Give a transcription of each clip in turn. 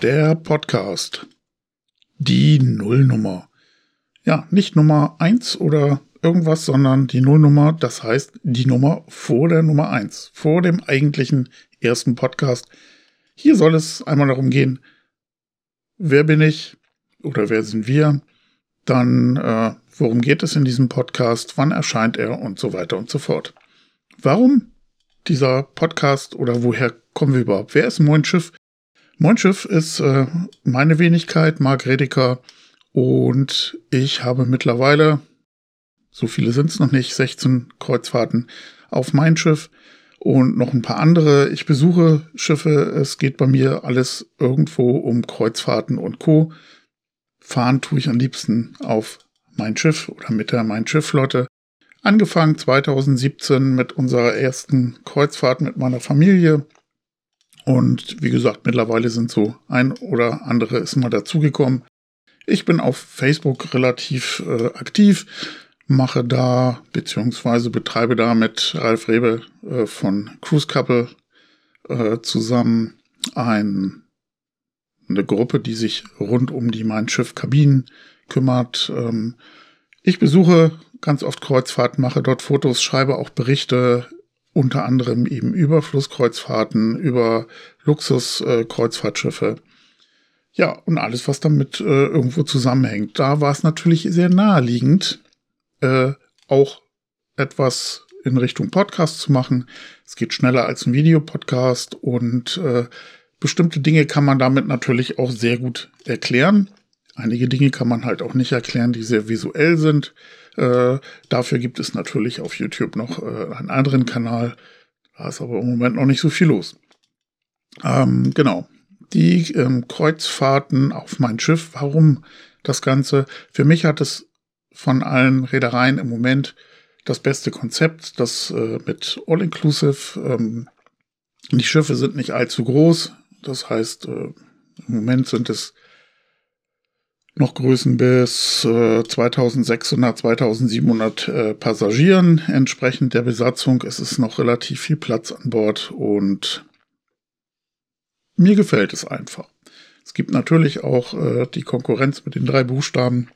der Podcast. Die Nullnummer. Ja, nicht Nummer 1 oder irgendwas, sondern die Nullnummer, das heißt die Nummer vor der Nummer 1, vor dem eigentlichen ersten Podcast. Hier soll es einmal darum gehen, wer bin ich oder wer sind wir, dann äh, worum geht es in diesem Podcast, wann erscheint er und so weiter und so fort. Warum dieser Podcast oder woher kommen wir überhaupt? Wer ist Moin Schiff? Moin Schiff ist äh, meine Wenigkeit, Marc Redeker. Und ich habe mittlerweile, so viele sind es noch nicht, 16 Kreuzfahrten auf mein Schiff und noch ein paar andere. Ich besuche Schiffe. Es geht bei mir alles irgendwo um Kreuzfahrten und Co. Fahren tue ich am liebsten auf mein Schiff oder mit der Mein Schiff-Flotte. Angefangen 2017 mit unserer ersten Kreuzfahrt mit meiner Familie. Und wie gesagt, mittlerweile sind so ein oder andere ist mal dazugekommen. Ich bin auf Facebook relativ äh, aktiv, mache da beziehungsweise betreibe da mit Ralf Rebe äh, von Cruise Couple äh, zusammen ein, eine Gruppe, die sich rund um die Mein Schiff Kabinen kümmert. Ähm, ich besuche ganz oft Kreuzfahrten, mache dort Fotos, schreibe auch Berichte, unter anderem eben über Flusskreuzfahrten, über Luxuskreuzfahrtschiffe. ja, und alles, was damit äh, irgendwo zusammenhängt. Da war es natürlich sehr naheliegend, äh, auch etwas in Richtung Podcast zu machen. Es geht schneller als ein Videopodcast und äh, bestimmte Dinge kann man damit natürlich auch sehr gut erklären. Einige Dinge kann man halt auch nicht erklären, die sehr visuell sind. Äh, dafür gibt es natürlich auf YouTube noch äh, einen anderen Kanal. Da ist aber im Moment noch nicht so viel los. Ähm, genau. Die ähm, Kreuzfahrten auf mein Schiff. Warum das Ganze? Für mich hat es von allen Reedereien im Moment das beste Konzept, das äh, mit All-Inclusive. Ähm, die Schiffe sind nicht allzu groß. Das heißt, äh, im Moment sind es noch Größen bis äh, 2600, 2700 äh, Passagieren entsprechend der Besatzung. Es ist noch relativ viel Platz an Bord und mir gefällt es einfach. Es gibt natürlich auch äh, die Konkurrenz mit den drei Buchstaben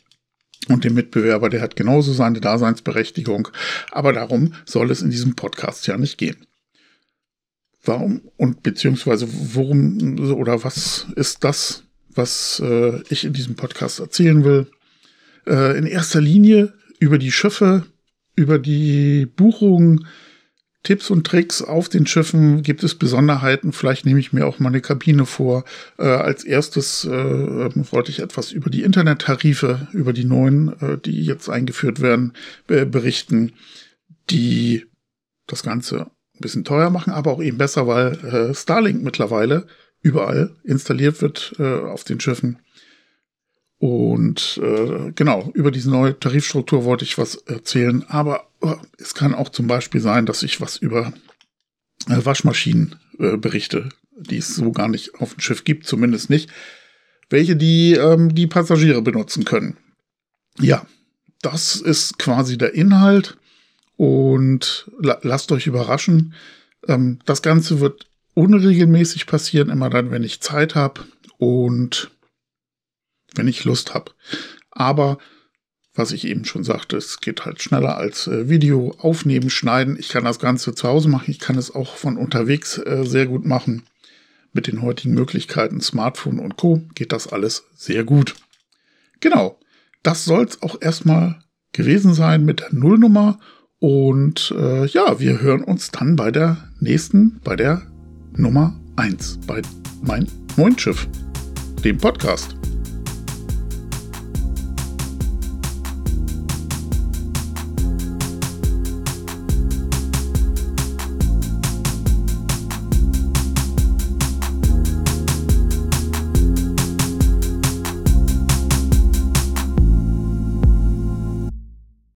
und dem Mitbewerber, der hat genauso seine Daseinsberechtigung. Aber darum soll es in diesem Podcast ja nicht gehen. Warum und beziehungsweise worum oder was ist das, was äh, ich in diesem Podcast erzählen will. Äh, in erster Linie über die Schiffe, über die Buchungen, Tipps und Tricks auf den Schiffen. Gibt es Besonderheiten? Vielleicht nehme ich mir auch mal eine Kabine vor. Äh, als erstes äh, wollte ich etwas über die Internettarife, über die neuen, äh, die jetzt eingeführt werden, berichten, die das Ganze ein bisschen teuer machen, aber auch eben besser, weil äh, Starlink mittlerweile überall installiert wird äh, auf den Schiffen. Und äh, genau, über diese neue Tarifstruktur wollte ich was erzählen. Aber äh, es kann auch zum Beispiel sein, dass ich was über äh, Waschmaschinen äh, berichte, die es so gar nicht auf dem Schiff gibt, zumindest nicht. Welche die ähm, die Passagiere benutzen können. Ja, das ist quasi der Inhalt. Und la lasst euch überraschen. Ähm, das Ganze wird unregelmäßig passieren, immer dann, wenn ich Zeit habe und wenn ich Lust habe. Aber was ich eben schon sagte, es geht halt schneller als äh, Video aufnehmen, schneiden. Ich kann das Ganze zu Hause machen, ich kann es auch von unterwegs äh, sehr gut machen. Mit den heutigen Möglichkeiten Smartphone und Co geht das alles sehr gut. Genau, das soll es auch erstmal gewesen sein mit der Nullnummer. Und äh, ja, wir hören uns dann bei der nächsten, bei der Nummer 1 bei Mein Mondschiff, dem Podcast.